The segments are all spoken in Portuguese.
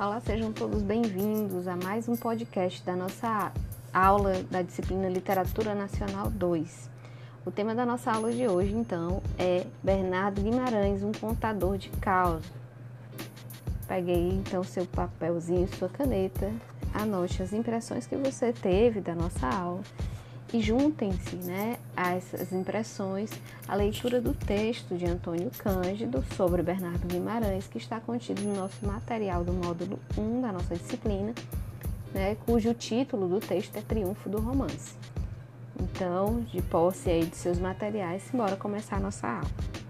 Olá, sejam todos bem-vindos a mais um podcast da nossa aula da disciplina Literatura Nacional 2. O tema da nossa aula de hoje, então, é Bernardo Guimarães, um contador de causa. Peguei então seu papelzinho, sua caneta, anote as impressões que você teve da nossa aula e juntem-se né, essas impressões a leitura do texto de Antônio Cândido sobre Bernardo Guimarães, que está contido no nosso material do módulo 1 da nossa disciplina, né, cujo título do texto é Triunfo do Romance. Então, de posse aí de seus materiais, bora começar a nossa aula.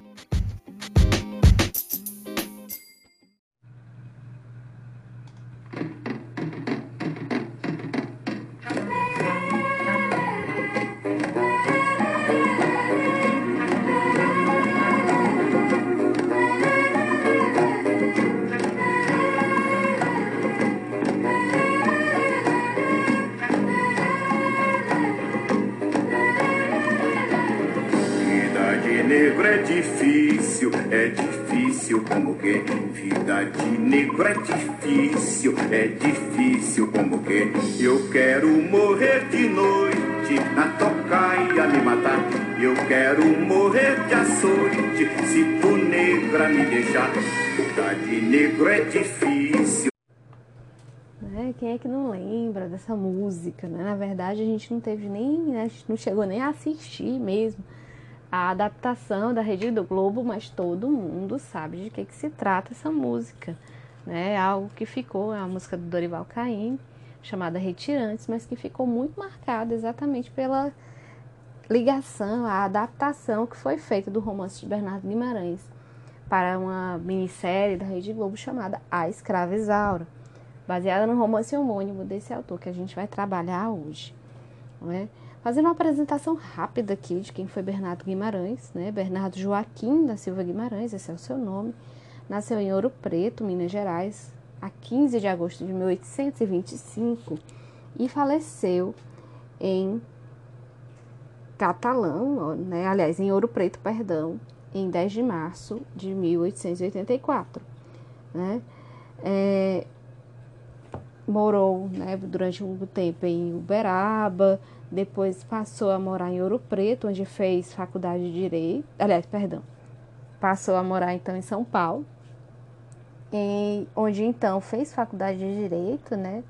Deixar. Vida de negro é difícil. É, quem é que não lembra dessa música, né? Na verdade, a gente não teve nem, né? a gente não chegou nem a assistir mesmo a adaptação da Rede do Globo, mas todo mundo sabe de que, que se trata essa música. Né? É algo que ficou, é a música do Dorival Caymmi, chamada Retirantes, mas que ficou muito marcada exatamente pela ligação, a adaptação que foi feita do romance de Bernardo Guimarães para uma minissérie da Rede Globo chamada A Escrava Isaura, baseada no romance homônimo desse autor que a gente vai trabalhar hoje. É? Fazendo uma apresentação rápida aqui de quem foi Bernardo Guimarães, né? Bernardo Joaquim da Silva Guimarães, esse é o seu nome. Nasceu em Ouro Preto, Minas Gerais, a 15 de agosto de 1825 e faleceu em Catalão, né? aliás, em Ouro Preto, perdão, em 10 de março de 1884. Né? É, morou né, durante um tempo em Uberaba, depois passou a morar em Ouro Preto, onde fez faculdade de Direito. Aliás, perdão. Passou a morar então em São Paulo, em, onde então fez faculdade de Direito, né?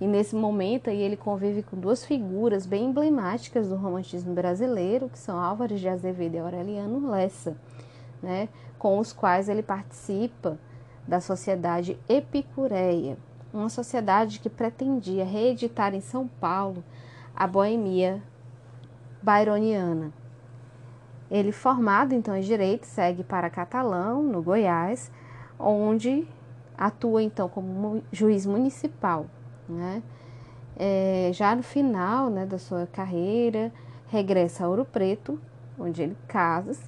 E nesse momento aí ele convive com duas figuras bem emblemáticas do romantismo brasileiro, que são Álvares de Azevedo e Aureliano Lessa, né? Com os quais ele participa da Sociedade Epicureia, uma sociedade que pretendia reeditar em São Paulo a boemia byroniana. Ele, formado então em direito, segue para Catalão, no Goiás, onde atua então como juiz municipal. Né? É, já no final né, da sua carreira, regressa a Ouro Preto, onde ele casa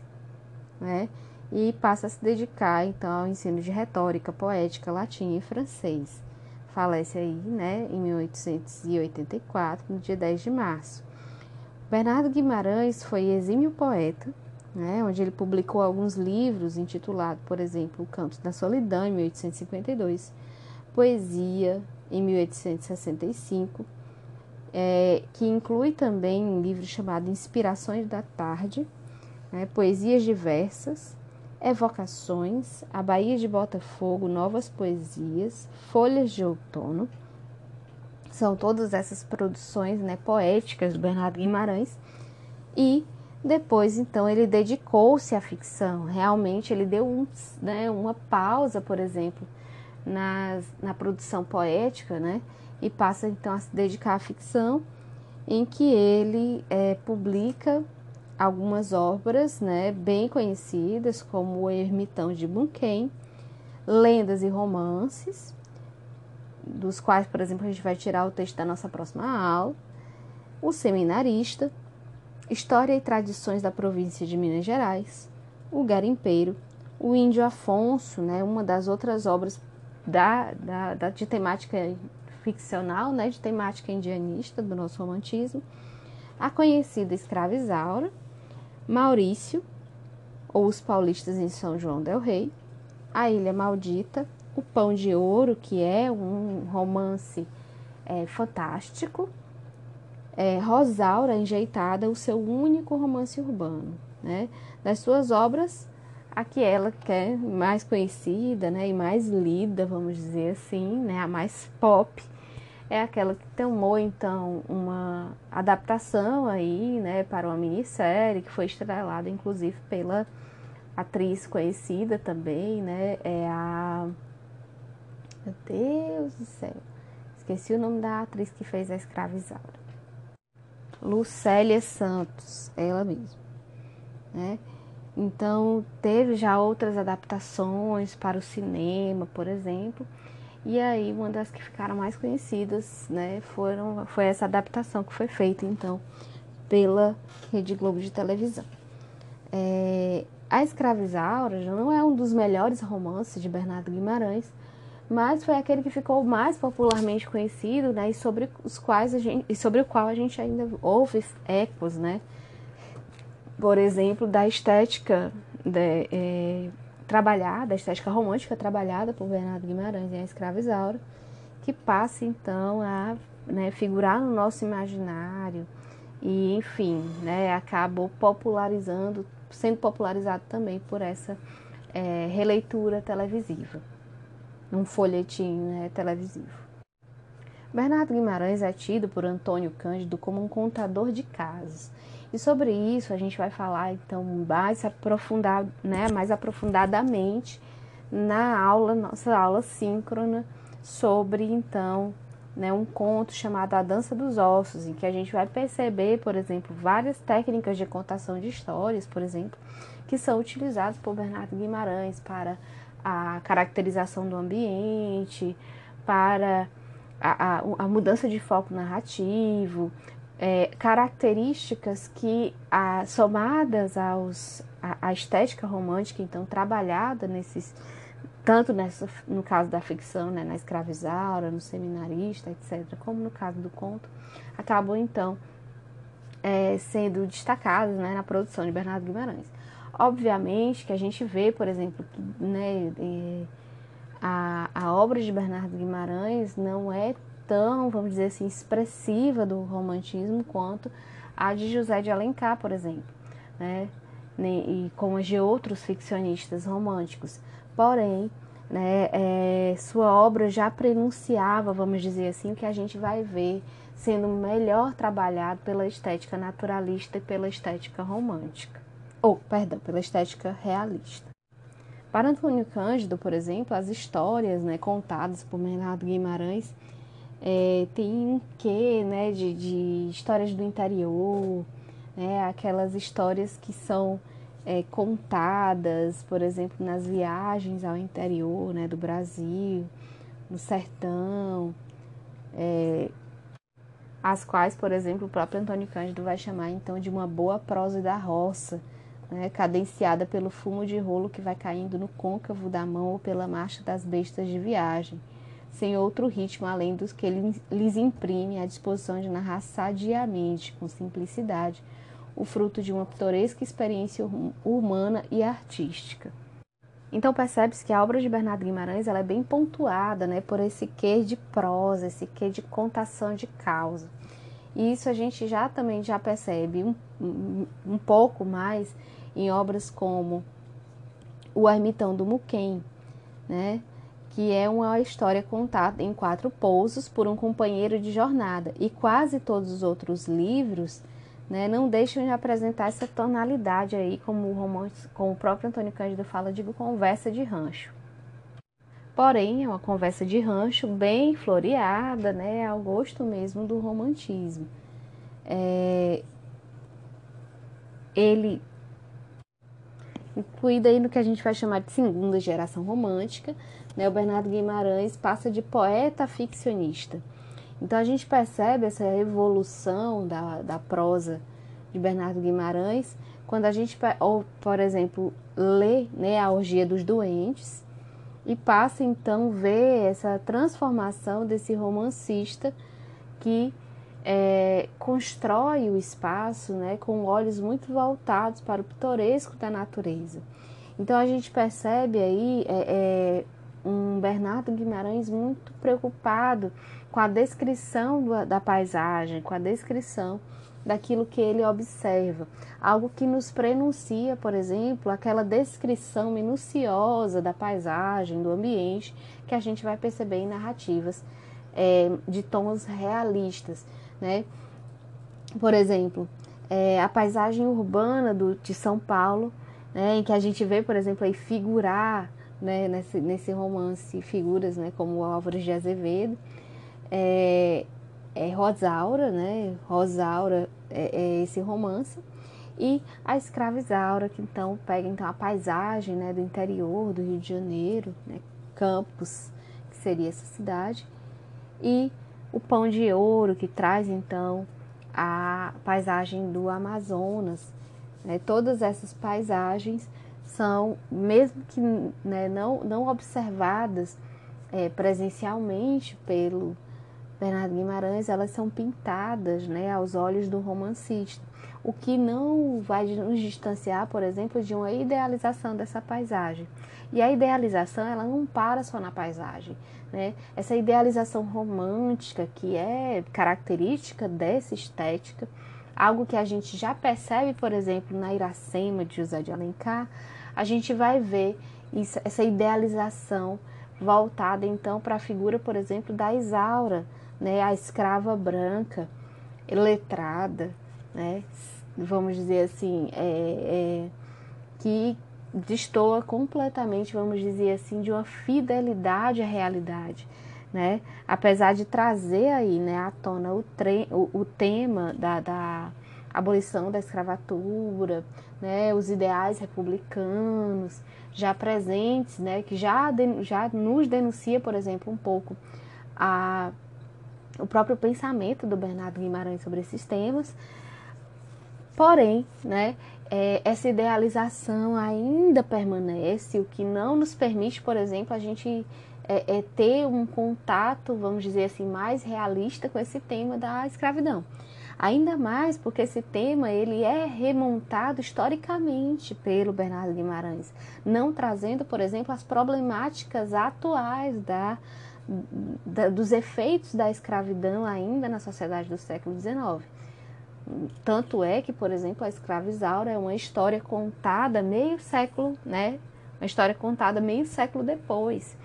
né, e passa a se dedicar então ao ensino de retórica, poética, latim e francês falece aí, né, em 1884, no dia 10 de março. Bernardo Guimarães foi exímio poeta, né, onde ele publicou alguns livros intitulados, por exemplo, O Canto da Solidão, em 1852, Poesia, em 1865, é, que inclui também um livro chamado Inspirações da Tarde, né, Poesias Diversas, Evocações, A Baía de Botafogo, Novas Poesias, Folhas de Outono. São todas essas produções né, poéticas do Bernardo Guimarães. E depois, então, ele dedicou-se à ficção. Realmente, ele deu um, né, uma pausa, por exemplo, na produção poética, né? E passa, então, a se dedicar à ficção, em que ele é, publica algumas obras né, bem conhecidas, como O Ermitão de Bunquem, Lendas e Romances, dos quais, por exemplo, a gente vai tirar o texto da nossa próxima aula, O Seminarista, História e Tradições da Província de Minas Gerais, O Garimpeiro, O Índio Afonso, né, uma das outras obras da, da, da de temática ficcional, né, de temática indianista do nosso romantismo, a conhecida Escrava Isaura, Maurício, ou os paulistas em São João del Rei, a Ilha Maldita, O Pão de Ouro, que é um romance é, fantástico, é, Rosaura Enjeitada, o seu único romance urbano. Né? Das suas obras, aquela que é mais conhecida né, e mais lida, vamos dizer assim, né, a mais pop, é aquela que tomou então uma adaptação aí, né, para uma minissérie que foi estrelada inclusive pela atriz conhecida também, né, é a Meu Deus do céu. Esqueci o nome da atriz que fez a escravizaura. Lucélia Santos, ela mesma, né? Então, teve já outras adaptações para o cinema, por exemplo. E aí, uma das que ficaram mais conhecidas, né, foram, foi essa adaptação que foi feita, então, pela Rede Globo de televisão. É, a Escravizaura já não é um dos melhores romances de Bernardo Guimarães, mas foi aquele que ficou mais popularmente conhecido, né, e sobre os quais a gente, e sobre o qual a gente ainda ouve ecos, né, por exemplo, da estética de, é, trabalhada, a estética romântica trabalhada por Bernardo Guimarães em A Escrava Isaura, que passa então a né, figurar no nosso imaginário e, enfim, né, acabou popularizando, sendo popularizado também por essa é, releitura televisiva, um folhetim né, televisivo. Bernardo Guimarães é tido por Antônio Cândido como um contador de casos. E sobre isso a gente vai falar então mais aprofundar, né, mais aprofundadamente na aula, nossa aula síncrona sobre então, né, um conto chamado A Dança dos Ossos, em que a gente vai perceber, por exemplo, várias técnicas de contação de histórias, por exemplo, que são utilizadas por Bernardo Guimarães para a caracterização do ambiente, para a, a, a mudança de foco narrativo, é, características que, a, somadas aos, a, a, estética romântica, então trabalhada nesses, tanto nessa, no caso da ficção, né, na escravizaura, no seminarista, etc., como no caso do conto, acabam então é, sendo destacadas né, na produção de Bernardo Guimarães. Obviamente que a gente vê, por exemplo, que né, é, a, a obra de Bernardo Guimarães não é tão, vamos dizer assim, expressiva do romantismo quanto a de José de Alencar, por exemplo, né? E como as de outros ficcionistas românticos. Porém, né, é, sua obra já prenunciava, vamos dizer assim, o que a gente vai ver sendo melhor trabalhado pela estética naturalista e pela estética romântica. Ou, perdão, pela estética realista. Para Antônio Cândido, por exemplo, as histórias né, contadas por Bernardo Guimarães é, tem um quê né, de, de histórias do interior, né, aquelas histórias que são é, contadas, por exemplo, nas viagens ao interior né, do Brasil, no sertão, é, as quais, por exemplo, o próprio Antônio Cândido vai chamar então de uma boa prosa da roça, né, cadenciada pelo fumo de rolo que vai caindo no côncavo da mão ou pela marcha das bestas de viagem sem outro ritmo além dos que lhes imprime à disposição de narrar sadiamente, com simplicidade, o fruto de uma pitoresca experiência humana e artística. Então percebe-se que a obra de Bernardo Guimarães ela é bem pontuada né, por esse quê de prosa, esse quê de contação de causa. E isso a gente já também já percebe um, um, um pouco mais em obras como O Ermitão do Muquem, né? que é uma história contada em quatro pousos por um companheiro de jornada, e quase todos os outros livros né, não deixam de apresentar essa tonalidade aí, como o, romance, como o próprio Antônio Cândido fala, de conversa de rancho. Porém, é uma conversa de rancho bem floreada, né, ao gosto mesmo do romantismo. É, ele incluído aí no que a gente vai chamar de segunda geração romântica, né, o Bernardo Guimarães passa de poeta a ficcionista. Então a gente percebe essa evolução da, da prosa de Bernardo Guimarães quando a gente, ou, por exemplo, lê né, a Orgia dos Doentes e passa então ver essa transformação desse romancista que é, constrói o espaço né, com olhos muito voltados para o pitoresco da natureza. Então a gente percebe aí é, é, um Bernardo Guimarães muito preocupado com a descrição do, da paisagem, com a descrição daquilo que ele observa. Algo que nos prenuncia, por exemplo, aquela descrição minuciosa da paisagem, do ambiente, que a gente vai perceber em narrativas é, de tons realistas. Né? Por exemplo, é, a paisagem urbana do, de São Paulo, né, em que a gente vê, por exemplo, aí figurar né, nesse, nesse romance figuras né, como Álvares de Azevedo, é, é Rosaura, né? Rosaura é, é, esse romance. E a escrava Isaura, que então pega então a paisagem né, do interior do Rio de Janeiro, né, Campos, que seria essa cidade, e o Pão de Ouro, que traz então a paisagem do Amazonas. Né, todas essas paisagens são, mesmo que né, não, não observadas é, presencialmente pelo Bernardo Guimarães, elas são pintadas né, aos olhos do romancista, o que não vai nos distanciar, por exemplo, de uma idealização dessa paisagem. E a idealização, ela não para só na paisagem. Né? Essa idealização romântica, que é característica dessa estética, algo que a gente já percebe, por exemplo, na Iracema de José de Alencar, a gente vai ver isso, essa idealização voltada então para a figura, por exemplo, da Isaura, né, a escrava branca, letrada, né, vamos dizer assim, é, é, que destoa completamente, vamos dizer assim, de uma fidelidade à realidade. Né? Apesar de trazer aí né, à tona o, o, o tema da, da abolição da escravatura, né, os ideais republicanos já presentes, né, que já, já nos denuncia, por exemplo, um pouco a o próprio pensamento do Bernardo Guimarães sobre esses temas. Porém, né, é, essa idealização ainda permanece, o que não nos permite, por exemplo, a gente é, é ter um contato, vamos dizer assim, mais realista com esse tema da escravidão. Ainda mais porque esse tema ele é remontado historicamente pelo Bernardo Guimarães, não trazendo, por exemplo, as problemáticas atuais da da, dos efeitos da escravidão ainda na sociedade do século XIX. Tanto é que, por exemplo, a escrava Isaura é uma história contada meio século, né? Uma história contada meio século depois.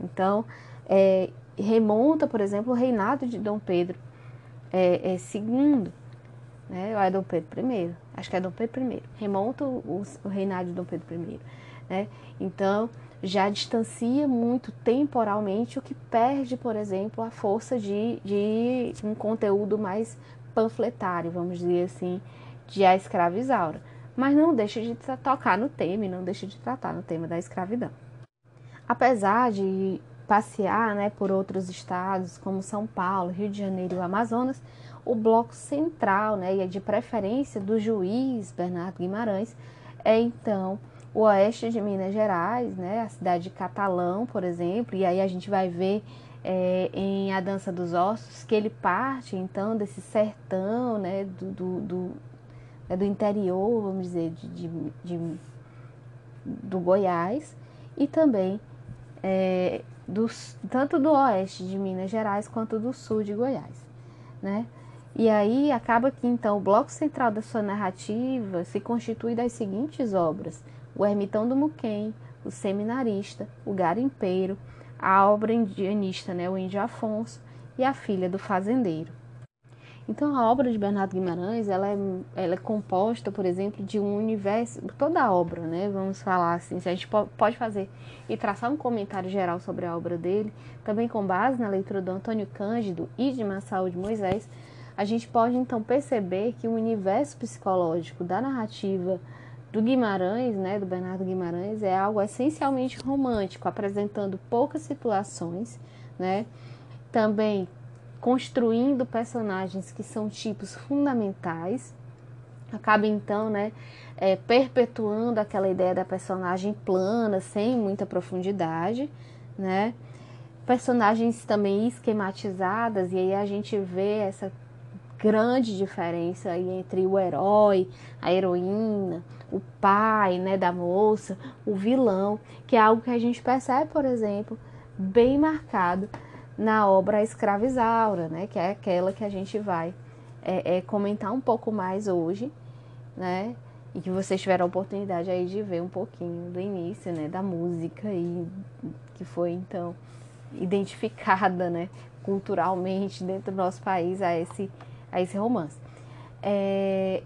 Então, é, remonta, por exemplo, o reinado de Dom Pedro é, é II, né? Ou é Dom Pedro I? Acho que é Dom Pedro I. Remonta o, o reinado de Dom Pedro I, né? Então, já distancia muito temporalmente, o que perde, por exemplo, a força de, de um conteúdo mais panfletário, vamos dizer assim, de A Escrava Isaura. Mas não deixa de tocar no tema e não deixa de tratar no tema da escravidão. Apesar de passear né, por outros estados, como São Paulo, Rio de Janeiro e o Amazonas, o bloco central, né, e é de preferência do juiz Bernardo Guimarães, é então o oeste de Minas Gerais, né, a cidade de Catalão, por exemplo, e aí a gente vai ver é, em A Dança dos Ossos que ele parte então desse sertão, né, do, do, do, é do interior, vamos dizer, de, de, de do Goiás e também é, tanto do oeste de Minas Gerais quanto do sul de Goiás, né? E aí acaba que então o bloco central da sua narrativa se constitui das seguintes obras: o Ermitão do Muquem, o Seminarista, o Garimpeiro, a obra indianista, né, o Índio Afonso e a Filha do Fazendeiro. Então, a obra de Bernardo Guimarães, ela é, ela é composta, por exemplo, de um universo, toda a obra, né? Vamos falar assim, se a gente pode fazer e traçar um comentário geral sobre a obra dele, também com base na leitura do Antônio Cândido e de Massaú de Moisés, a gente pode então perceber que o universo psicológico da narrativa do Guimarães, né, do Bernardo Guimarães, é algo essencialmente romântico, apresentando poucas situações, né? Também construindo personagens que são tipos fundamentais. Acaba então, né, é, perpetuando aquela ideia da personagem plana, sem muita profundidade, né? Personagens também esquematizadas, e aí a gente vê essa grande diferença aí entre o herói, a heroína, o pai, né, da moça, o vilão, que é algo que a gente percebe, por exemplo, bem marcado na obra Escravizaura, né, que é aquela que a gente vai é, é, comentar um pouco mais hoje, né, e que vocês tiveram a oportunidade aí de ver um pouquinho do início, né, da música e que foi então identificada, né, culturalmente dentro do nosso país a esse a esse romance. É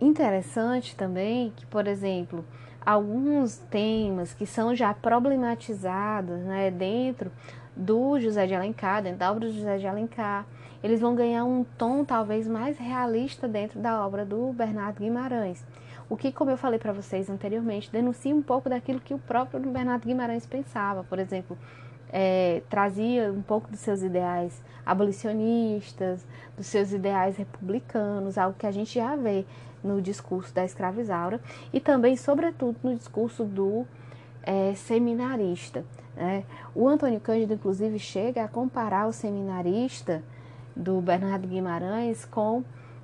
interessante também que, por exemplo, alguns temas que são já problematizados, né, dentro do José de Alencar, dentro da obra do José de Alencar, eles vão ganhar um tom talvez mais realista dentro da obra do Bernardo Guimarães. O que, como eu falei para vocês anteriormente, denuncia um pouco daquilo que o próprio Bernardo Guimarães pensava. Por exemplo, é, trazia um pouco dos seus ideais abolicionistas, dos seus ideais republicanos, algo que a gente já vê no discurso da escravizaura e também, sobretudo, no discurso do é, seminarista. Né? O Antônio Cândido, inclusive, chega a comparar o seminarista do Bernardo Guimarães com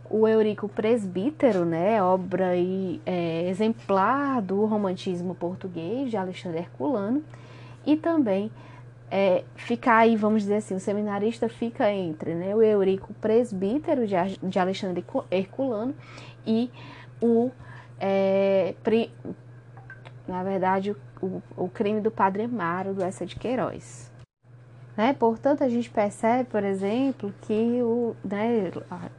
o Eurico Presbítero, né, obra e, é, exemplar do romantismo português de Alexandre Herculano, e também é, fica aí, vamos dizer assim, o seminarista fica entre né, o Eurico Presbítero de, de Alexandre Herculano e o, é, pri, na verdade, o, o crime do Padre Amaro do Essa de Queiroz. Né? Portanto, a gente percebe, por exemplo, que, o, né,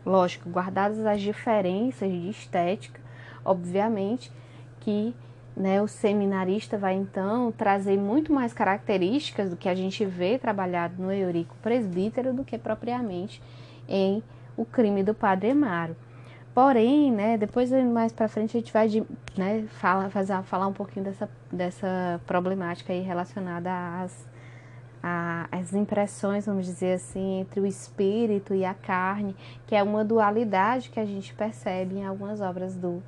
lógico, guardadas as diferenças de estética, obviamente, que né, o seminarista vai então trazer muito mais características do que a gente vê trabalhado no Eurico Presbítero do que propriamente em O Crime do Padre Amaro. Porém, né, depois mais para frente a gente vai né, fala, fazer, falar um pouquinho dessa, dessa problemática aí relacionada às, às impressões, vamos dizer assim, entre o espírito e a carne, que é uma dualidade que a gente percebe em algumas obras do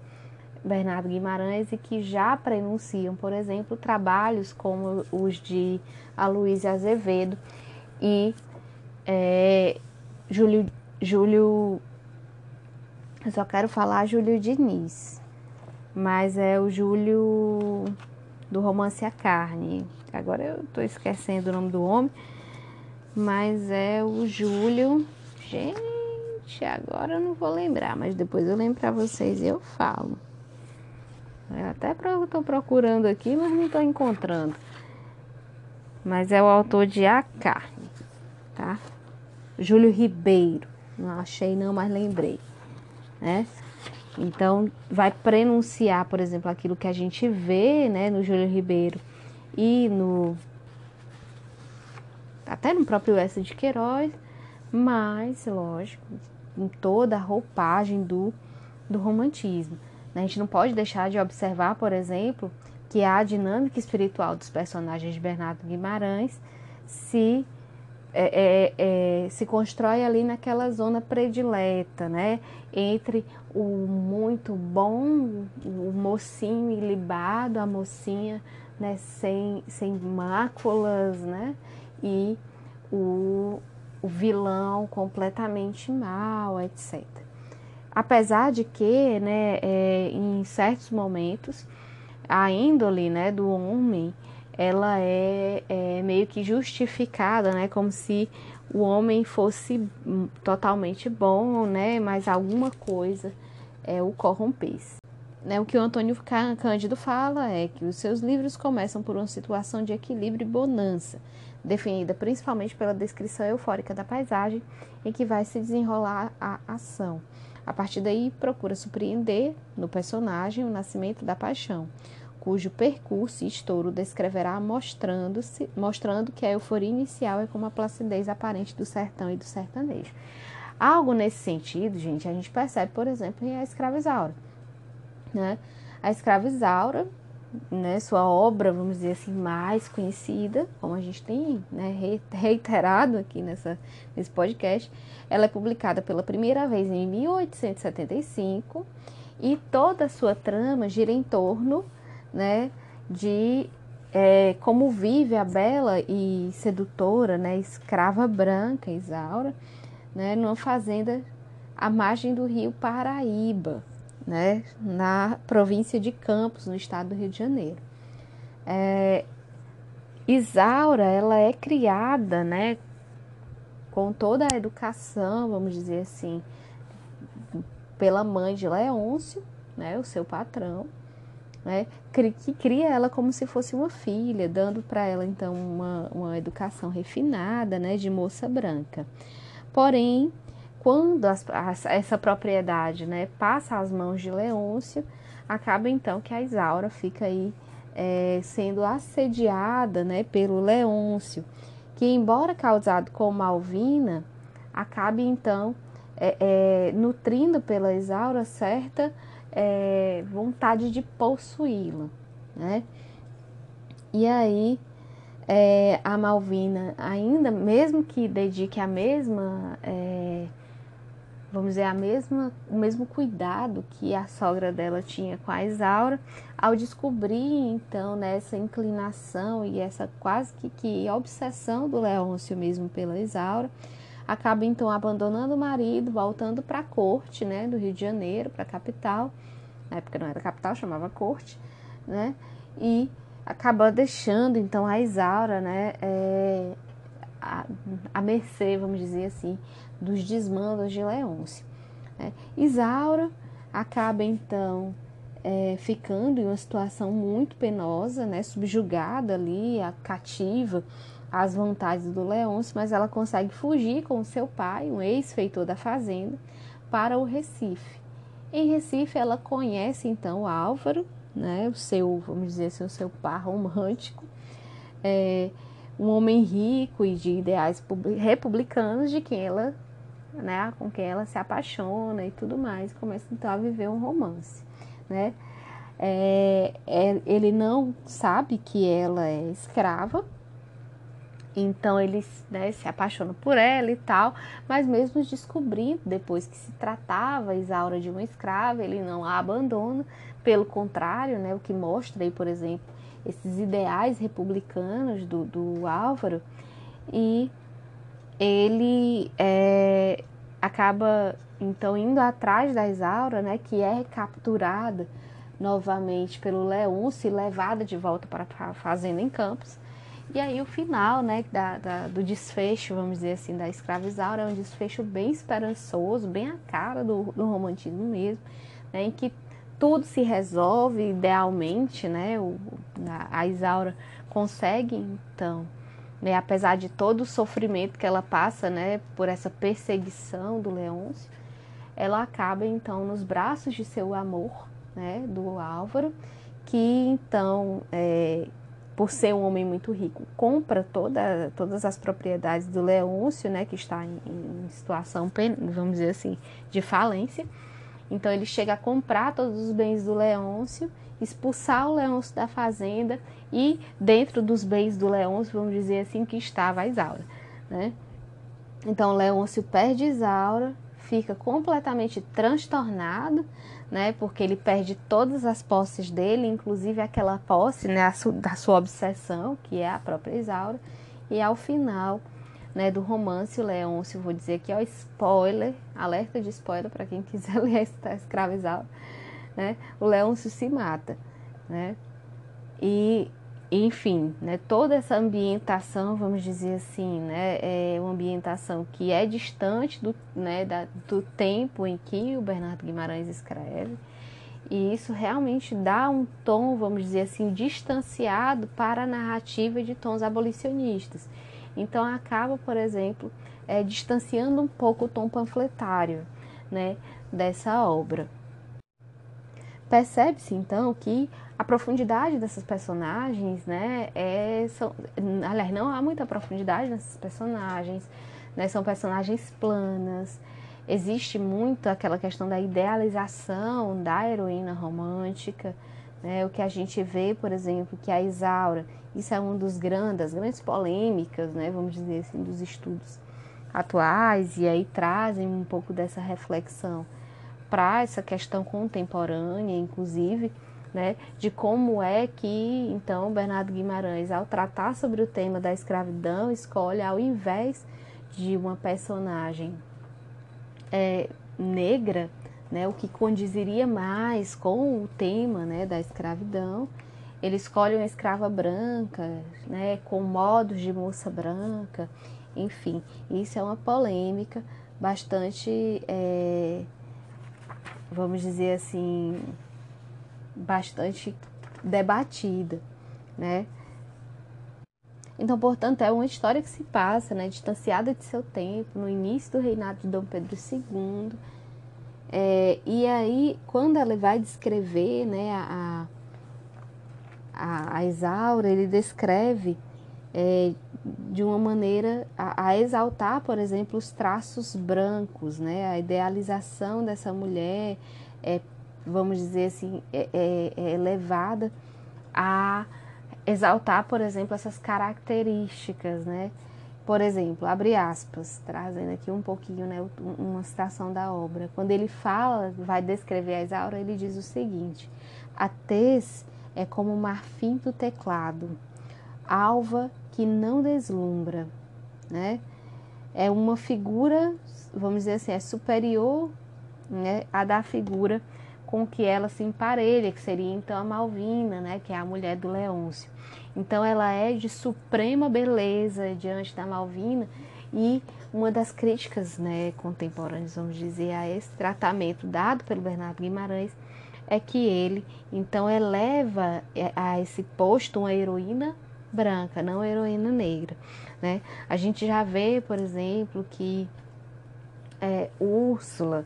Bernardo Guimarães e que já prenunciam, por exemplo, trabalhos como os de Aloysio Azevedo e é, Júlio, Júlio, eu só quero falar Júlio Diniz, mas é o Júlio do romance A Carne. Agora eu estou esquecendo o nome do homem, mas é o Júlio. Gente, agora eu não vou lembrar, mas depois eu lembro para vocês e eu falo. Eu até estou procurando aqui, mas não estou encontrando. Mas é o autor de A Carne, tá? Júlio Ribeiro. Não achei não, mas lembrei, né? Então, vai prenunciar, por exemplo, aquilo que a gente vê, né, no Júlio Ribeiro e no até no próprio S de Queiroz, mas, lógico, em toda a roupagem do, do romantismo. A gente não pode deixar de observar, por exemplo, que a dinâmica espiritual dos personagens de Bernardo Guimarães se, é, é, é, se constrói ali naquela zona predileta, né? Entre o muito bom, o mocinho ilibado, a mocinha né, sem, sem máculas, né? E o, o vilão completamente mal, etc. Apesar de que, né, é, em certos momentos, a índole né, do homem ela é, é, meio que justificada, né, como se o homem fosse totalmente bom, né, mas alguma coisa é, o corrompesse. Né, o que o Antônio Cândido fala é que os seus livros começam por uma situação de equilíbrio e bonança, definida principalmente pela descrição eufórica da paisagem em que vai se desenrolar a ação. A partir daí, procura surpreender no personagem o nascimento da paixão, cujo percurso e estouro descreverá mostrando, mostrando que a euforia inicial é como a placidez aparente do sertão e do sertanejo. Algo nesse sentido, gente, a gente percebe, por exemplo, em A Escravizaura. Né? A Escravizaura né, sua obra, vamos dizer assim, mais conhecida, como a gente tem né, reiterado aqui nessa, nesse podcast, ela é publicada pela primeira vez em 1875 e toda a sua trama gira em torno né, de é, como vive a bela e sedutora, né, escrava branca, Isaura, né, numa fazenda à margem do rio Paraíba, né, na província de Campos, no estado do Rio de Janeiro. É, Isaura, ela é criada, né, com toda a educação, vamos dizer assim, pela mãe de Leôncio, né, o seu patrão, né, que cria ela como se fosse uma filha, dando para ela então uma, uma educação refinada, né, de moça branca. Porém, quando as, as, essa propriedade, né, passa às mãos de Leôncio, acaba então que a Isaura fica aí é, sendo assediada né, pelo Leôncio, que, embora causado com Malvina, acabe então é, é, nutrindo pela Isaura certa é, vontade de possuí-la. Né? E aí, é, a Malvina, ainda, mesmo que dedique a mesma é, vamos dizer, a mesma, o mesmo cuidado que a sogra dela tinha com a Isaura, ao descobrir então né, essa inclinação e essa quase que, que obsessão do Leôncio mesmo pela Isaura, acaba então abandonando o marido, voltando para a corte né, do Rio de Janeiro, para a capital, na época não era capital, chamava corte, né, e acaba deixando então a Isaura né, é, a, a mercê, vamos dizer assim, dos desmandos de Leôncio. Né? Isaura acaba então é, ficando em uma situação muito penosa, né? subjugada ali, a cativa às vontades do Leôncio, mas ela consegue fugir com seu pai, um ex-feitor da fazenda, para o Recife. Em Recife, ela conhece então Álvaro, né, o seu, vamos dizer assim, o seu par romântico, é, um homem rico e de ideais republicanos de quem ela né, com quem ela se apaixona e tudo mais, começa então a viver um romance, né? É, é, ele não sabe que ela é escrava, então ele né, se apaixona por ela e tal, mas mesmo descobrindo depois que se tratava Isaura de uma escrava, ele não a abandona, pelo contrário, né, o que mostra aí, por exemplo, esses ideais republicanos do, do Álvaro, e ele é, acaba então indo atrás da Isaura, né, que é recapturada novamente pelo Leôncio e levada de volta para a fazenda em Campos. E aí o final, né, da, da, do desfecho, vamos dizer assim, da escrava Isaura é um desfecho bem esperançoso, bem a cara do, do romantismo mesmo, né, em que tudo se resolve idealmente, né, o, a, a Isaura consegue então né, apesar de todo o sofrimento que ela passa, né, por essa perseguição do Leôncio, ela acaba então nos braços de seu amor, né, do Álvaro, que então, é, por ser um homem muito rico, compra toda, todas as propriedades do Leôncio, né, que está em, em situação, vamos dizer assim, de falência. Então ele chega a comprar todos os bens do Leôncio expulsar o Leôncio da fazenda e dentro dos bens do Leôncio, vamos dizer assim, que estava a Isaura, né? Então Leôncio perde Isaura, fica completamente transtornado, né? Porque ele perde todas as posses dele, inclusive aquela posse, né, da sua obsessão, que é a própria Isaura, e ao final, né, do romance o Leôncio, vou dizer que é spoiler, alerta de spoiler para quem quiser ler a Escrava Isaura né? O Leôncio se mata, né? E, enfim, né, toda essa ambientação, vamos dizer assim, né, é uma ambientação que é distante do, né, da, do tempo em que o Bernardo Guimarães escreve, e isso realmente dá um tom, vamos dizer assim, distanciado para a narrativa de tons abolicionistas. Então acaba, por exemplo, é, distanciando um pouco o tom panfletário né, dessa obra. Percebe-se então que a profundidade dessas personagens, né, é, são, aliás, não há muita profundidade nessas personagens, né, são personagens planas, existe muito aquela questão da idealização da heroína romântica, né, o que a gente vê, por exemplo, que a Isaura, isso é um dos grandes, grandes polêmicas, né, vamos dizer assim, dos estudos atuais, e aí trazem um pouco dessa reflexão para essa questão contemporânea, inclusive, né, de como é que então Bernardo Guimarães, ao tratar sobre o tema da escravidão, escolhe ao invés de uma personagem é, negra, né, o que condiziria mais com o tema né, da escravidão. Ele escolhe uma escrava branca, né, com modos de moça branca, enfim, isso é uma polêmica bastante, é, vamos dizer assim, bastante debatida, né? Então, portanto, é uma história que se passa, né, distanciada de seu tempo, no início do reinado de Dom Pedro II. É, e aí, quando ela vai descrever né, a, a, a Isaura, ele descreve é, de uma maneira a, a, exaltar, por exemplo, os traços brancos, né, a idealização dessa mulher, é, vamos dizer assim, é, é, é elevada a exaltar, por exemplo, essas características, né? Por exemplo, abre aspas, trazendo aqui um pouquinho, né, uma citação da obra. Quando ele fala, vai descrever a Isaura, ele diz o seguinte: A tez é como o marfim do teclado, alva que não deslumbra, né? É uma figura, vamos dizer assim, é superior né, à da figura com que ela se emparelha, que seria então a Malvina, né, que é a mulher do Leôncio. Então ela é de suprema beleza diante da Malvina e uma das críticas né, contemporâneas, vamos dizer, a esse tratamento dado pelo Bernardo Guimarães é que ele então eleva é, a esse posto uma heroína branca, não heroína negra. Né? A gente já vê, por exemplo, que é, Úrsula,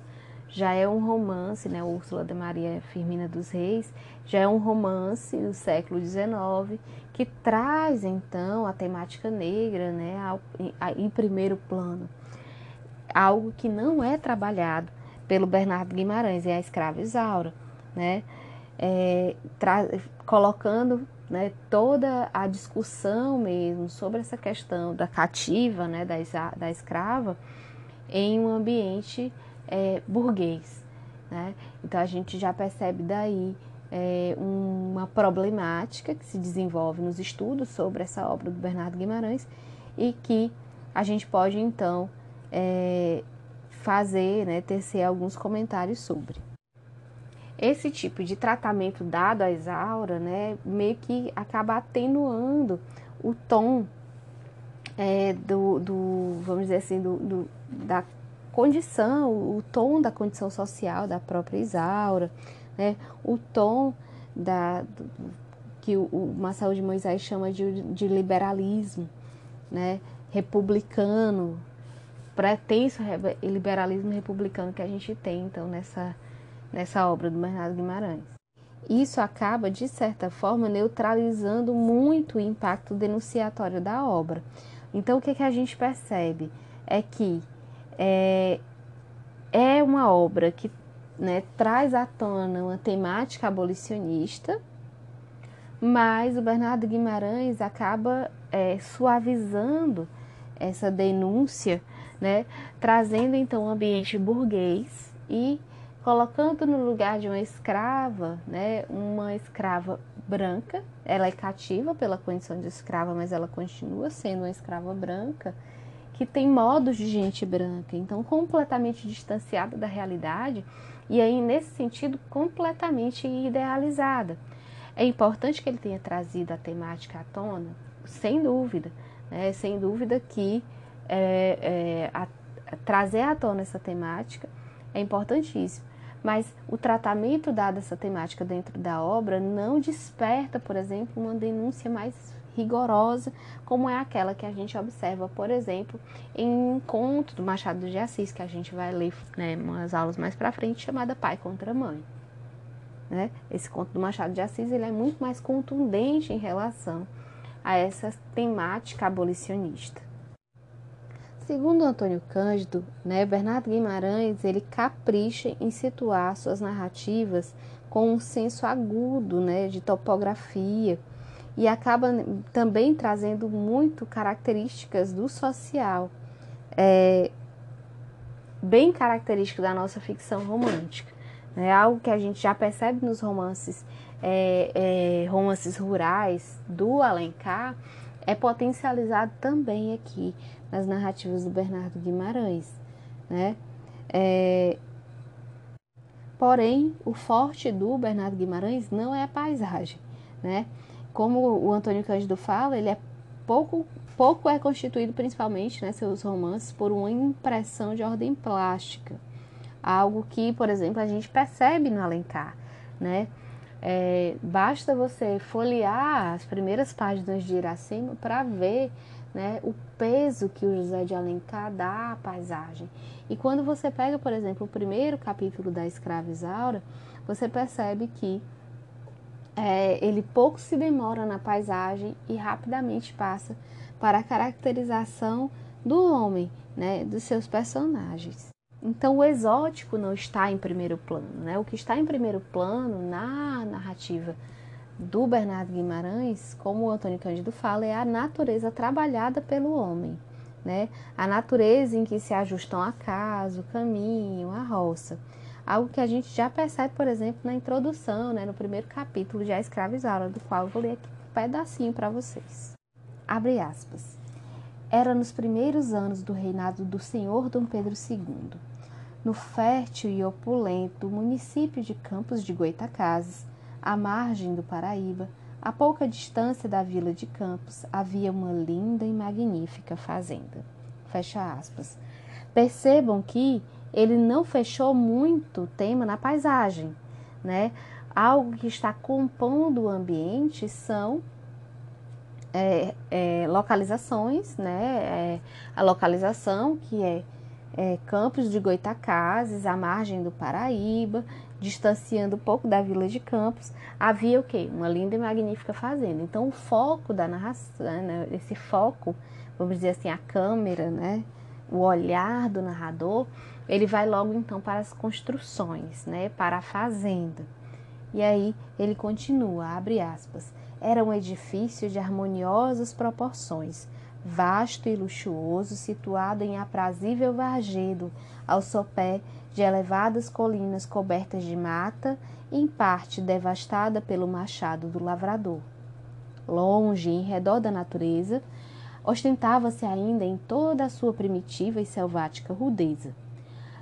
já é um romance, né? Úrsula de Maria Firmina dos Reis, já é um romance do século XIX que traz então a temática negra, né, em primeiro plano. Algo que não é trabalhado pelo Bernardo Guimarães, é a escrava Isaura, né? É, colocando né, toda a discussão mesmo sobre essa questão da cativa, né, da, da escrava, em um ambiente é, burguês. Né? Então a gente já percebe daí é, uma problemática que se desenvolve nos estudos sobre essa obra do Bernardo Guimarães e que a gente pode então é, fazer, né, tecer alguns comentários sobre. Esse tipo de tratamento dado à Isaura, né, meio que acaba atenuando o tom é, do, do, vamos dizer assim, do, do, da condição, o tom da condição social da própria Isaura, né? o tom da, do, que o, o Marcelo de Moisés chama de, de liberalismo, né? republicano, pretenso liberalismo republicano que a gente tem então nessa, nessa obra do Bernardo Guimarães. Isso acaba, de certa forma, neutralizando muito o impacto denunciatório da obra. Então, o que, que a gente percebe? É que é, é uma obra que né, traz à tona uma temática abolicionista, mas o Bernardo Guimarães acaba é, suavizando essa denúncia, né, trazendo então um ambiente burguês e colocando no lugar de uma escrava, né, uma escrava branca, ela é cativa pela condição de escrava, mas ela continua sendo uma escrava branca, que tem modos de gente branca, então completamente distanciada da realidade e aí nesse sentido completamente idealizada. É importante que ele tenha trazido a temática à tona, sem dúvida, né? sem dúvida que é, é, a, a, trazer à tona essa temática é importantíssimo. Mas o tratamento dado a essa temática dentro da obra não desperta, por exemplo, uma denúncia mais rigorosa, como é aquela que a gente observa, por exemplo, em um conto do Machado de Assis, que a gente vai ler né, umas aulas mais para frente, chamada Pai contra Mãe. Né? Esse conto do Machado de Assis ele é muito mais contundente em relação a essa temática abolicionista. Segundo Antônio Cândido, né, Bernardo Guimarães ele capricha em situar suas narrativas com um senso agudo né, de topografia, e acaba também trazendo muito características do social, é, bem característico da nossa ficção romântica. É algo que a gente já percebe nos romances, é, é, romances rurais do Alencar, é potencializado também aqui nas narrativas do Bernardo Guimarães. Né? É, Porém, o forte do Bernardo Guimarães não é a paisagem, né? Como o Antônio Cândido fala, ele é pouco pouco é constituído principalmente, né, seus romances por uma impressão de ordem plástica, algo que, por exemplo, a gente percebe no Alencar, né? É, basta você folhear as primeiras páginas de Iracema para ver né, o peso que o José de Alencar dá à paisagem. E quando você pega, por exemplo, o primeiro capítulo da Escrava Isaura, você percebe que é, ele pouco se demora na paisagem e rapidamente passa para a caracterização do homem, né, dos seus personagens. Então, o exótico não está em primeiro plano. Né? O que está em primeiro plano na narrativa do Bernardo Guimarães, como o Antônio Cândido fala, é a natureza trabalhada pelo homem. Né? A natureza em que se ajustam a casa, o caminho, a roça. Algo que a gente já percebe, por exemplo, na introdução, né, no primeiro capítulo de A Escravizada, do qual eu vou ler aqui um pedacinho para vocês. Abre aspas. Era nos primeiros anos do reinado do senhor Dom Pedro II, no fértil e opulento município de Campos de Goitacazes, à margem do Paraíba, a pouca distância da vila de Campos, havia uma linda e magnífica fazenda. Fecha aspas. Percebam que ele não fechou muito o tema na paisagem, né? Algo que está compondo o ambiente são é, é, localizações, né? É, a localização que é, é, Campos de Goitacazes, à margem do Paraíba, distanciando um pouco da vila de Campos, havia o quê? Uma linda e magnífica fazenda. Então, o foco da narração, né? esse foco, vamos dizer assim, a câmera, né? O olhar do narrador, ele vai logo então para as construções, né? Para a fazenda. E aí ele continua, abre aspas. Era um edifício de harmoniosas proporções, vasto e luxuoso, situado em aprazível vargedo, ao sopé de elevadas colinas cobertas de mata, em parte devastada pelo machado do lavrador. Longe, em redor da natureza, ostentava-se ainda em toda a sua primitiva e selvática rudeza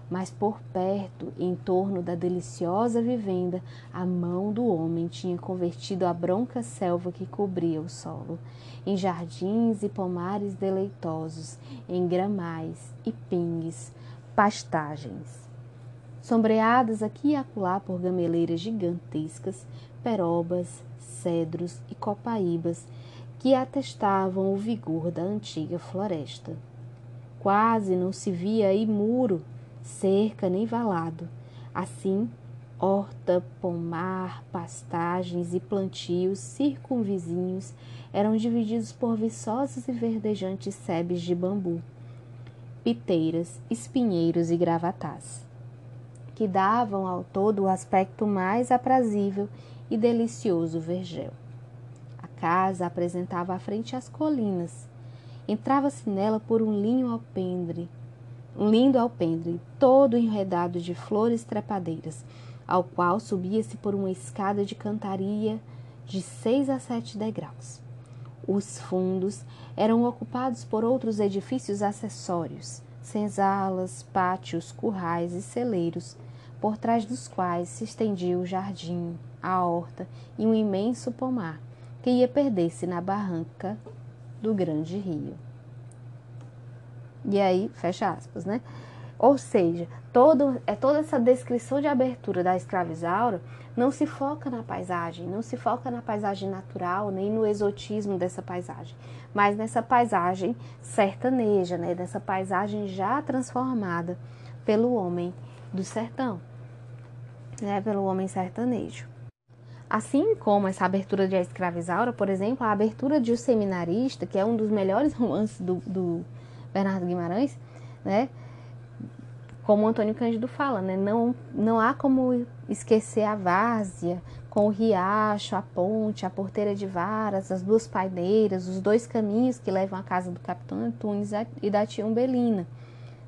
mas por perto, em torno da deliciosa vivenda, a mão do homem tinha convertido a bronca selva que cobria o solo, em jardins e pomares deleitosos, em gramais e pingues, pastagens. Sombreadas aqui e acolá por gameleiras gigantescas, perobas, cedros e copaíbas que atestavam o vigor da antiga floresta. Quase não se via aí muro cerca nem valado. Assim, horta, pomar, pastagens e plantios circunvizinhos eram divididos por viçosos e verdejantes sebes de bambu, piteiras, espinheiros e gravatás, que davam ao todo o aspecto mais aprazível e delicioso vergel. A casa apresentava à frente as colinas. Entrava-se nela por um linho alpendre, um lindo alpendre, todo enredado de flores trepadeiras, ao qual subia-se por uma escada de cantaria de seis a sete degraus. Os fundos eram ocupados por outros edifícios acessórios, senzalas, pátios, currais e celeiros, por trás dos quais se estendia o jardim, a horta e um imenso pomar que ia perder-se na barranca do grande rio. E aí, fecha aspas, né? Ou seja, todo, é toda essa descrição de abertura da escravizaura não se foca na paisagem, não se foca na paisagem natural, nem no exotismo dessa paisagem, mas nessa paisagem sertaneja, né? Dessa paisagem já transformada pelo homem do sertão, né? Pelo homem sertanejo. Assim como essa abertura de A Escravizaura, por exemplo, a abertura de O Seminarista, que é um dos melhores romances do, do Bernardo Guimarães, né? Como Antônio Cândido fala, né? Não, não há como esquecer a várzea, com o riacho, a ponte, a porteira de varas, as duas paineiras, os dois caminhos que levam à casa do capitão Antunes e da tia Umbelina,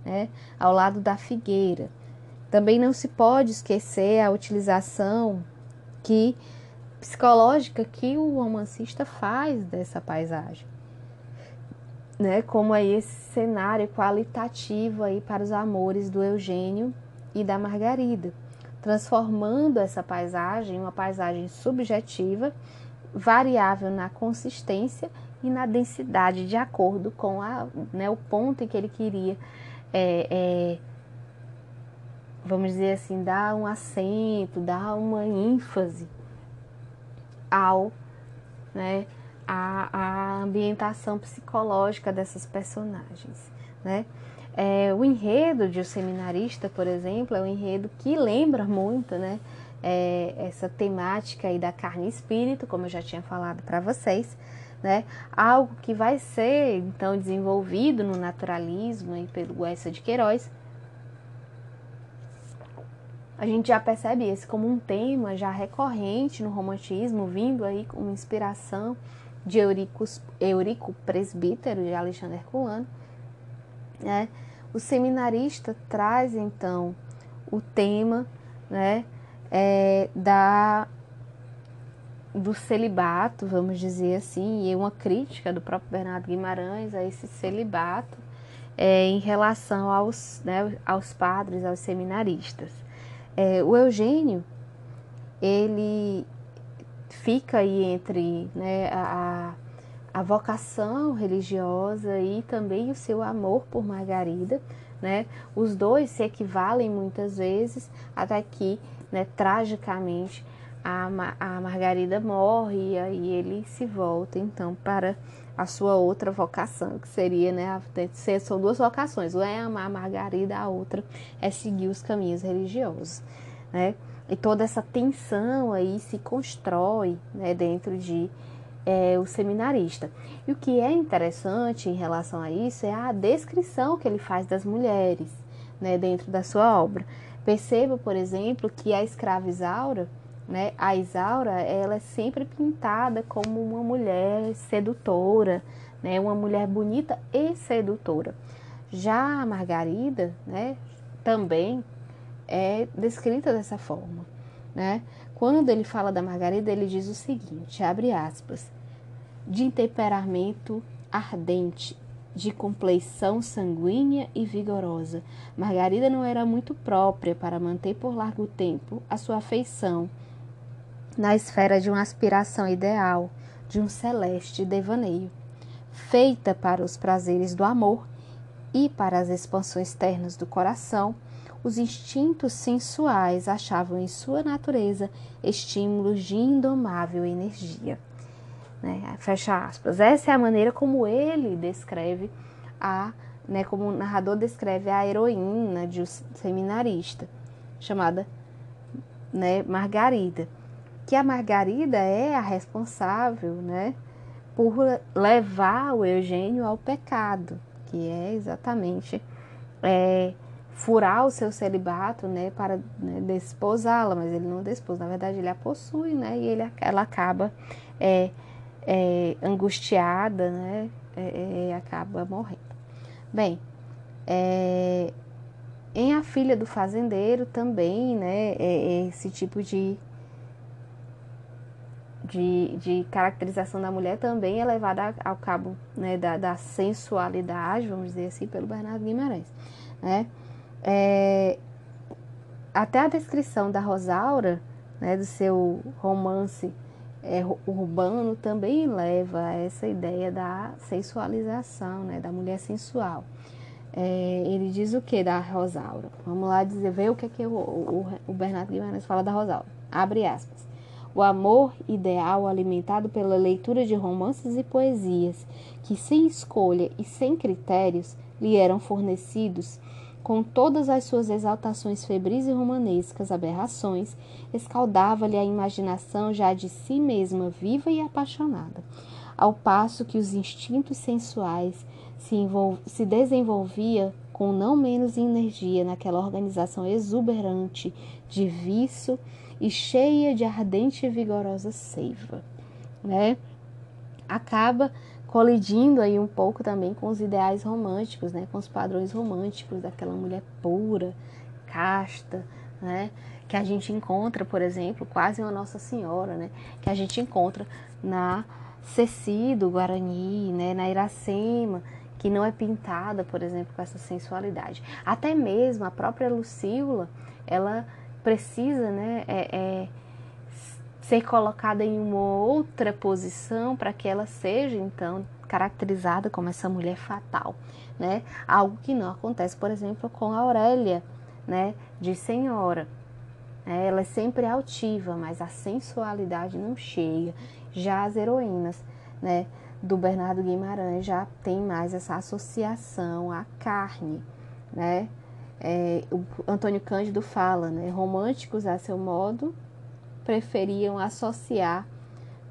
né? Ao lado da figueira. Também não se pode esquecer a utilização que psicológica que o romancista faz dessa paisagem né, como aí esse cenário qualitativo aí para os amores do Eugênio e da Margarida, transformando essa paisagem em uma paisagem subjetiva, variável na consistência e na densidade, de acordo com a, né, o ponto em que ele queria, é, é, vamos dizer assim, dar um acento, dar uma ênfase ao, né, a, a ambientação psicológica dessas personagens, né? É, o enredo de O Seminarista, por exemplo, é um enredo que lembra muito, né? É, essa temática aí da carne e espírito, como eu já tinha falado para vocês, né? Algo que vai ser então desenvolvido no naturalismo aí pelo Essa de Queiroz. A gente já percebe esse como um tema já recorrente no romantismo, vindo aí como inspiração de Euricus, Eurico Presbítero de Alexandre Herculano, né? O seminarista traz então o tema né, é, da, do celibato, vamos dizer assim, e uma crítica do próprio Bernardo Guimarães a esse celibato é, em relação aos, né, aos padres, aos seminaristas. É, o Eugênio, ele fica aí entre né, a, a vocação religiosa e também o seu amor por Margarida, né? Os dois se equivalem muitas vezes, até que, né, tragicamente, a, a Margarida morre e aí ele se volta então para a sua outra vocação, que seria, né, a, são duas vocações, uma é amar a Margarida, a outra é seguir os caminhos religiosos, né? E toda essa tensão aí se constrói, né, dentro de é, o seminarista. E o que é interessante em relação a isso é a descrição que ele faz das mulheres né, dentro da sua obra. Perceba, por exemplo, que a escrava Isaura, né, a Isaura, ela é sempre pintada como uma mulher sedutora, né, uma mulher bonita e sedutora. Já a Margarida, né, também é descrita dessa forma, né? Quando ele fala da Margarida, ele diz o seguinte, abre aspas: de temperamento ardente, de compleição sanguínea e vigorosa. Margarida não era muito própria para manter por largo tempo a sua afeição na esfera de uma aspiração ideal, de um celeste devaneio, feita para os prazeres do amor e para as expansões ternas do coração. Os instintos sensuais achavam em sua natureza estímulos de indomável energia. Né? Fecha aspas. Essa é a maneira como ele descreve a, né, como o narrador descreve a heroína de um seminarista, chamada né, Margarida. Que a Margarida é a responsável, né, por levar o Eugênio ao pecado, que é exatamente é, furar o seu celibato, né, para né, desposá-la, mas ele não despôs, na verdade ele a possui, né, e ele, ela acaba é, é, angustiada, né, é, é, acaba morrendo. Bem, é, em A Filha do Fazendeiro também, né, é, é esse tipo de, de, de, caracterização da mulher também é levada ao cabo né, da, da, sensualidade, vamos dizer assim, pelo Bernardo Guimarães. Né? É, até a descrição da Rosaura, né, do seu romance é, urbano também leva a essa ideia da sensualização, né, da mulher sensual. É, ele diz o que da Rosaura? Vamos lá dizer, ver o que, é que o, o, o Bernardo Guimarães fala da Rosaura. Abre aspas. O amor ideal alimentado pela leitura de romances e poesias, que sem escolha e sem critérios lhe eram fornecidos, com todas as suas exaltações febris e romanescas aberrações, escaldava-lhe a imaginação já de si mesma viva e apaixonada, ao passo que os instintos sensuais se, se desenvolvia com não menos energia naquela organização exuberante de vício e cheia de ardente e vigorosa seiva, né? Acaba colidindo aí um pouco também com os ideais românticos, né, com os padrões românticos daquela mulher pura, casta, né, que a gente encontra, por exemplo, quase uma Nossa Senhora, né, que a gente encontra na Ceci do Guarani, né, na Iracema, que não é pintada, por exemplo, com essa sensualidade. Até mesmo a própria Lucíula, ela precisa né, é, é ser colocada em uma outra posição para que ela seja então caracterizada como essa mulher fatal, né? Algo que não acontece, por exemplo, com a Aurélia, né, de senhora. É, ela é sempre altiva, mas a sensualidade não chega. Já as heroínas, né, do Bernardo Guimarães já tem mais essa associação à carne, né? É, o Antônio Cândido fala, né? Românticos, a seu modo, preferiam associar,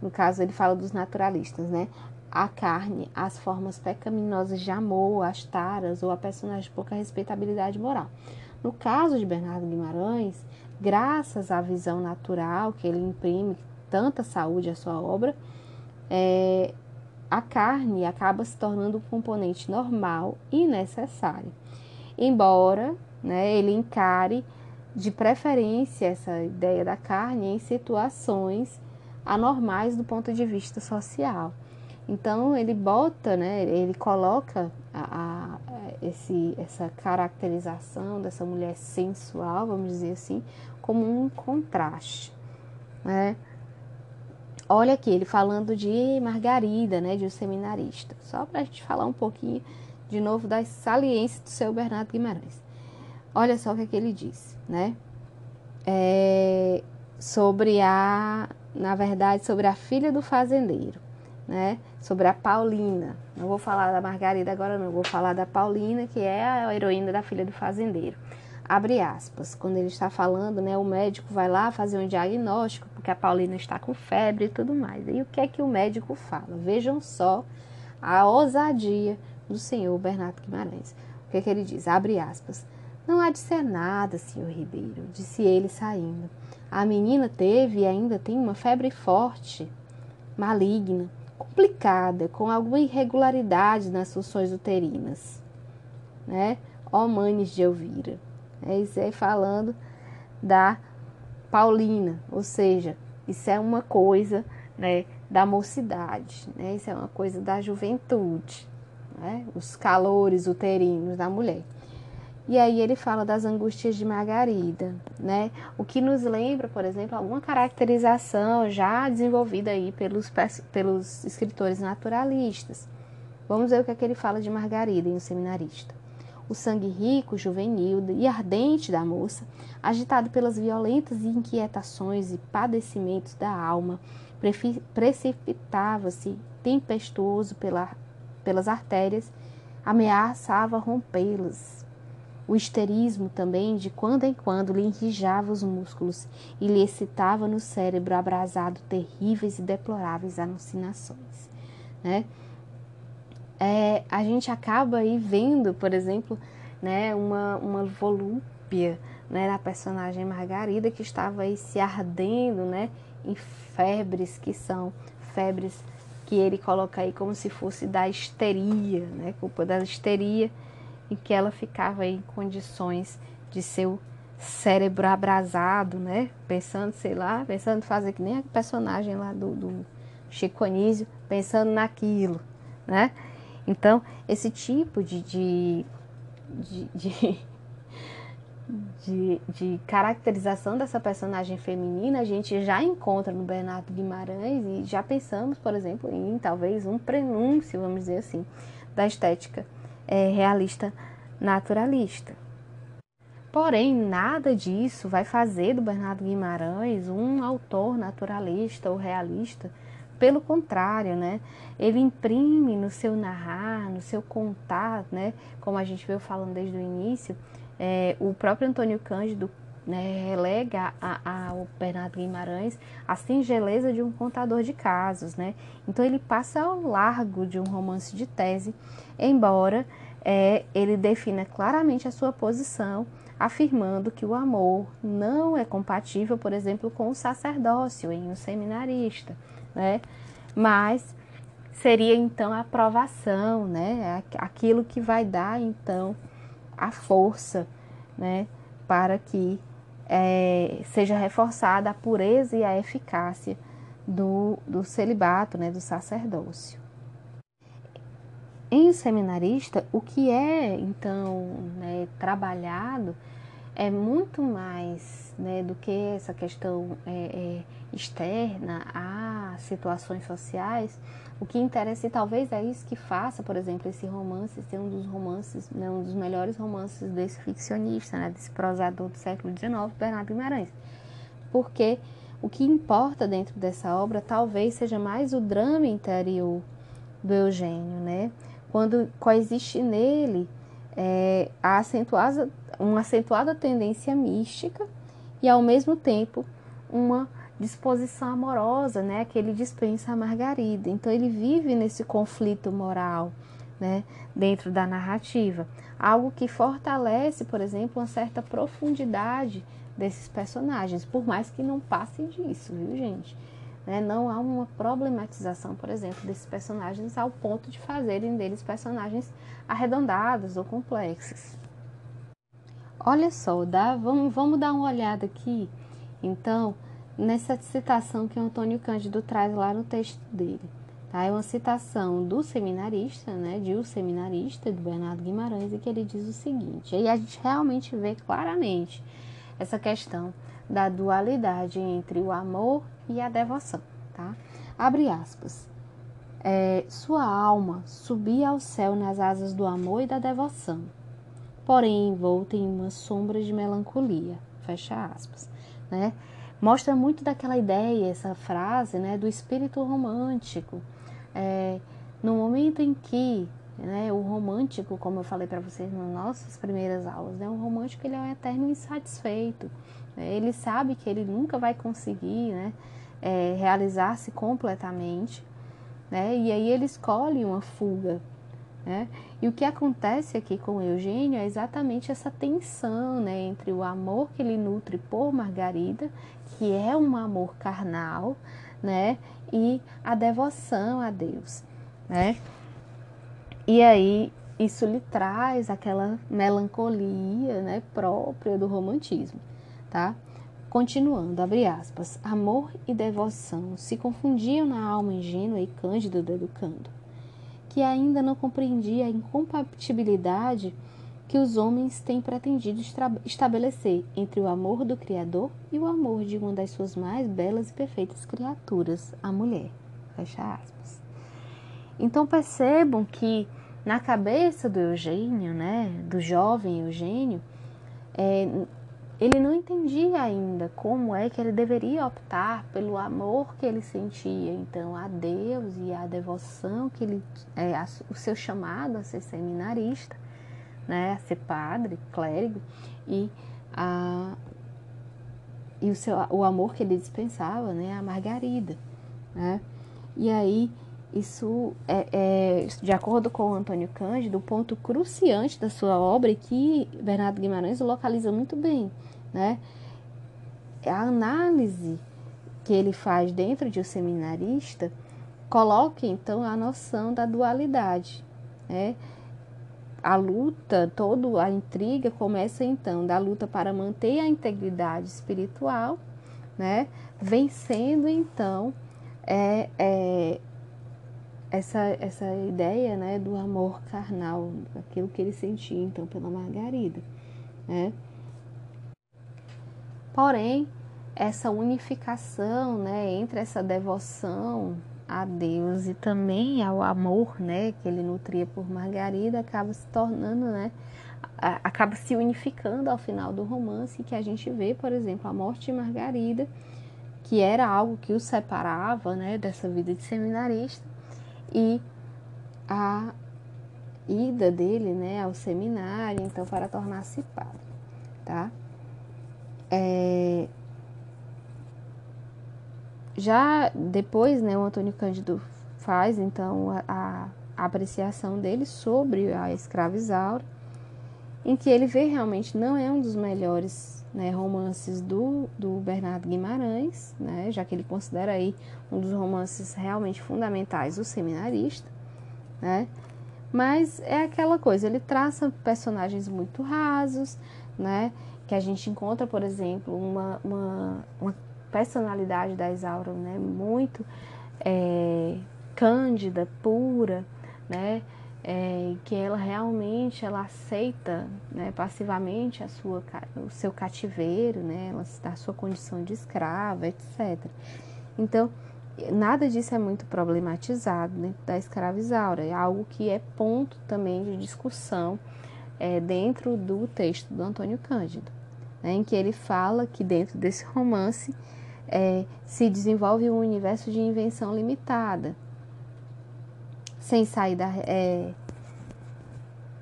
no caso ele fala dos naturalistas, né? A carne, as formas pecaminosas de amor, as taras ou a personagem de pouca respeitabilidade moral. No caso de Bernardo Guimarães, graças à visão natural que ele imprime tanta saúde à sua obra, é, a carne acaba se tornando um componente normal e necessário. Embora né, ele encare de preferência essa ideia da carne em situações anormais do ponto de vista social. Então ele bota, né, ele coloca a, a, esse, essa caracterização dessa mulher sensual, vamos dizer assim, como um contraste. Né? Olha aqui, ele falando de Margarida, né, de um seminarista. Só para a gente falar um pouquinho de novo das saliências do seu Bernardo Guimarães. Olha só o que, é que ele disse, né? É, sobre a, na verdade, sobre a filha do fazendeiro, né? Sobre a Paulina. Não vou falar da Margarida agora, não. Vou falar da Paulina, que é a heroína da filha do fazendeiro abre aspas, quando ele está falando, né, o médico vai lá fazer um diagnóstico, porque a Paulina está com febre e tudo mais. E o que é que o médico fala? Vejam só a ousadia do senhor Bernardo Guimarães. O que é que ele diz? Abre aspas. Não há de ser nada, senhor Ribeiro, disse ele saindo. A menina teve e ainda tem uma febre forte, maligna, complicada, com alguma irregularidade nas funções uterinas. Né? Ó manes de Elvira. É isso aí falando da Paulina, ou seja, isso é uma coisa né, da mocidade, né? isso é uma coisa da juventude, né? os calores uterinos da mulher. E aí ele fala das angústias de Margarida, né? O que nos lembra, por exemplo, alguma caracterização já desenvolvida aí pelos, pelos escritores naturalistas. Vamos ver o que, é que ele fala de Margarida em O Seminarista o sangue rico, juvenil e ardente da moça, agitado pelas violentas inquietações e padecimentos da alma, precipitava-se tempestuoso pela, pelas artérias, ameaçava rompê-las. O histerismo também, de quando em quando, lhe enrijava os músculos e lhe excitava no cérebro abrasado terríveis e deploráveis alucinações. Né? é, a gente acaba aí vendo, por exemplo, né, uma, uma volúpia né, na personagem Margarida que estava aí se ardendo né, em febres que são febres que ele coloca aí como se fosse da histeria, né, culpa da histeria, em que ela ficava em condições de seu cérebro abrasado, né, pensando, sei lá, pensando fazer que nem a personagem lá do, do Chico Anísio, pensando naquilo, né, então, esse tipo de, de, de, de, de, caracterização dessa personagem feminina a gente já encontra no Bernardo Guimarães e já pensamos, por exemplo, em talvez um prenúncio, vamos dizer assim, da estética é, realista naturalista. Porém, nada disso vai fazer do Bernardo Guimarães um autor naturalista ou realista pelo contrário, né? Ele imprime no seu narrar, no seu contar, né? Como a gente veio falando desde o início, é, o próprio Antônio Cândido né, relega ao Bernardo Guimarães a singeleza de um contador de casos, né? Então ele passa ao largo de um romance de tese, embora é, ele defina claramente a sua posição, afirmando que o amor não é compatível, por exemplo, com o sacerdócio em um seminarista né? Mas seria então a aprovação, né? Aquilo que vai dar então a força, né? Para que é, seja reforçada a pureza e a eficácia do, do celibato, né? Do sacerdócio. Em seminarista, o que é então né, trabalhado é muito mais né, do que essa questão é, é, externa a situações sociais, o que interessa e talvez é isso que faça, por exemplo, esse romance ser um dos romances, né, um dos melhores romances desse ficcionista, né, desse prosador do século XIX, Bernardo Guimarães. Porque o que importa dentro dessa obra talvez seja mais o drama interior do Eugênio, né? Quando coexiste nele é, a acentuada, uma acentuada tendência mística e ao mesmo tempo uma disposição amorosa, né, que ele dispensa a Margarida. Então ele vive nesse conflito moral, né, dentro da narrativa, algo que fortalece, por exemplo, uma certa profundidade desses personagens, por mais que não passem disso, viu, gente? Né? Não há uma problematização, por exemplo, desses personagens ao ponto de fazerem deles personagens arredondados ou complexos. Olha só, dá, vamos, vamos dar uma olhada aqui, então, nessa citação que o Antônio Cândido traz lá no texto dele. Tá? É uma citação do seminarista, né, de O Seminarista, do Bernardo Guimarães, e que ele diz o seguinte, aí a gente realmente vê claramente essa questão da dualidade entre o amor e a devoção, tá? Abre aspas. É, sua alma subia ao céu nas asas do amor e da devoção, porém envolta em uma sombra de melancolia. Fecha aspas, né? mostra muito daquela ideia, essa frase, né, do espírito romântico. É, no momento em que né, o romântico, como eu falei para vocês nas nossas primeiras aulas, né, o romântico ele é um eterno insatisfeito. Né, ele sabe que ele nunca vai conseguir né, é, realizar-se completamente, né, e aí ele escolhe uma fuga. Né? E o que acontece aqui com Eugênio é exatamente essa tensão né, entre o amor que ele nutre por Margarida que é um amor carnal, né? E a devoção a Deus, né? E aí isso lhe traz aquela melancolia, né, própria do romantismo, tá? Continuando, abre aspas, amor e devoção se confundiam na alma ingênua e cândida do educando, que ainda não compreendia a incompatibilidade que os homens têm pretendido estabelecer entre o amor do Criador e o amor de uma das suas mais belas e perfeitas criaturas, a mulher. Fecha aspas. Então percebam que na cabeça do Eugênio, né, do jovem Eugênio, é, ele não entendia ainda como é que ele deveria optar pelo amor que ele sentia, então, a Deus e a devoção que ele, é, a, o seu chamado a ser seminarista, né, a ser padre, clérigo, e, a, e o, seu, o amor que ele dispensava, né, a Margarida, né? E aí, isso é, é, de acordo com Antônio Cândido, o ponto cruciante da sua obra que Bernardo Guimarães localiza muito bem, né? A análise que ele faz dentro de um seminarista coloca então a noção da dualidade, né? a luta, toda a intriga começa então da luta para manter a integridade espiritual, né? Vencendo então é, é, essa, essa ideia né, do amor carnal, aquilo que ele sentia então pela Margarida, né? Porém, essa unificação né, entre essa devoção a Deus e também ao amor, né, que ele nutria por Margarida, acaba se tornando, né, acaba se unificando ao final do romance, que a gente vê, por exemplo, a morte de Margarida, que era algo que o separava, né, dessa vida de seminarista, e a ida dele, né, ao seminário, então, para tornar-se padre, tá? É, já depois, né, o Antônio Cândido faz então a, a apreciação dele sobre a escrava Isaura, em que ele vê realmente não é um dos melhores né, romances do, do Bernardo Guimarães, né, já que ele considera aí um dos romances realmente fundamentais do seminarista, né, mas é aquela coisa, ele traça personagens muito rasos, né, que a gente encontra, por exemplo, uma, uma, uma personalidade da Isaura, né, muito é, cândida, pura, né, é, que ela realmente ela aceita né, passivamente a sua, o seu cativeiro, né, a sua condição de escrava, etc. Então, nada disso é muito problematizado dentro da escravizaura, é algo que é ponto também de discussão é, dentro do texto do Antônio Cândido, né, em que ele fala que dentro desse romance é, se desenvolve um universo de invenção limitada, sem sair da. É,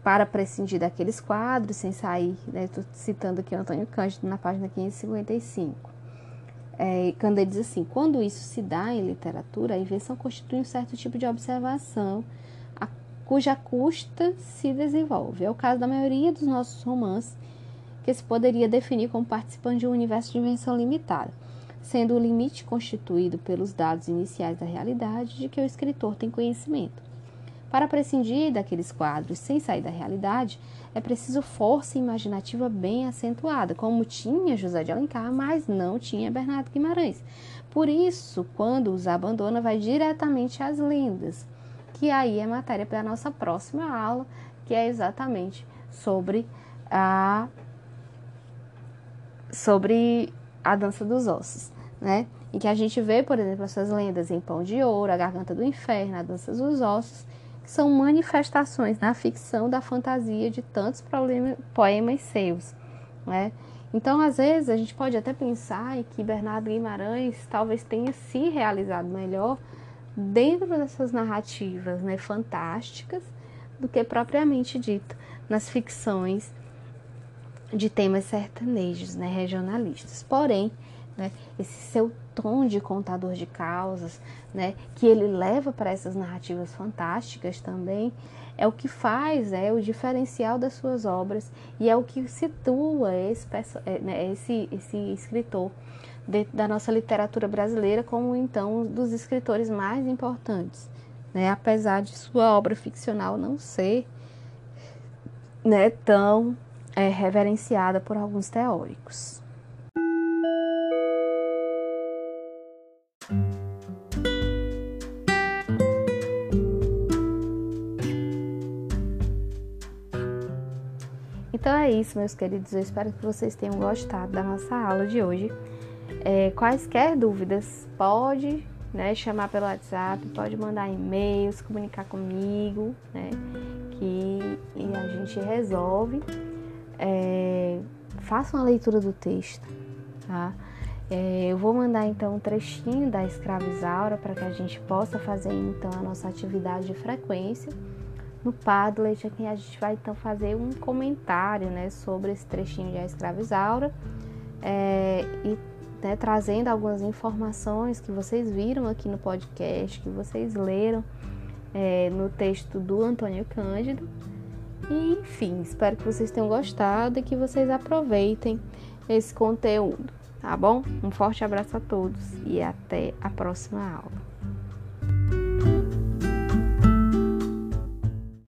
para prescindir daqueles quadros, sem sair, estou né, citando aqui o Antônio Cândido na página 555. É, ele diz assim: quando isso se dá em literatura, a invenção constitui um certo tipo de observação a, cuja custa se desenvolve. É o caso da maioria dos nossos romances, que se poderia definir como participando de um universo de invenção limitada, sendo o limite constituído pelos dados iniciais da realidade de que o escritor tem conhecimento. Para prescindir daqueles quadros sem sair da realidade, é preciso força imaginativa bem acentuada, como tinha José de Alencar, mas não tinha Bernardo Guimarães. Por isso, quando os abandona, vai diretamente às lendas, que aí é matéria para a nossa próxima aula, que é exatamente sobre a sobre a dança dos ossos, né? Em que a gente vê, por exemplo, essas lendas em Pão de Ouro, a Garganta do Inferno, a Dança dos Ossos, que são manifestações na ficção da fantasia de tantos poemas seus. Né? Então, às vezes, a gente pode até pensar que Bernardo Guimarães talvez tenha se realizado melhor dentro dessas narrativas né, fantásticas do que propriamente dito nas ficções de temas sertanejos, né, regionalistas. Porém, né, esse seu tom de contador de causas, né, que ele leva para essas narrativas fantásticas também, é o que faz, é o diferencial das suas obras e é o que situa esse, é, né, esse, esse escritor dentro da nossa literatura brasileira como então um dos escritores mais importantes, né, apesar de sua obra ficcional não ser né, tão é, reverenciada por alguns teóricos. É isso, meus queridos. Eu espero que vocês tenham gostado da nossa aula de hoje. É, quaisquer dúvidas, pode né, chamar pelo WhatsApp, pode mandar e-mails, comunicar comigo, né, que a gente resolve. É, faça uma leitura do texto, tá? É, eu vou mandar então um trechinho da escravizaura para que a gente possa fazer então a nossa atividade de frequência no Padlet, aqui a gente vai então fazer um comentário né, sobre esse trechinho de A Escravizaura é, e né, trazendo algumas informações que vocês viram aqui no podcast, que vocês leram é, no texto do Antônio Cândido. E, enfim, espero que vocês tenham gostado e que vocês aproveitem esse conteúdo, tá bom? Um forte abraço a todos e até a próxima aula.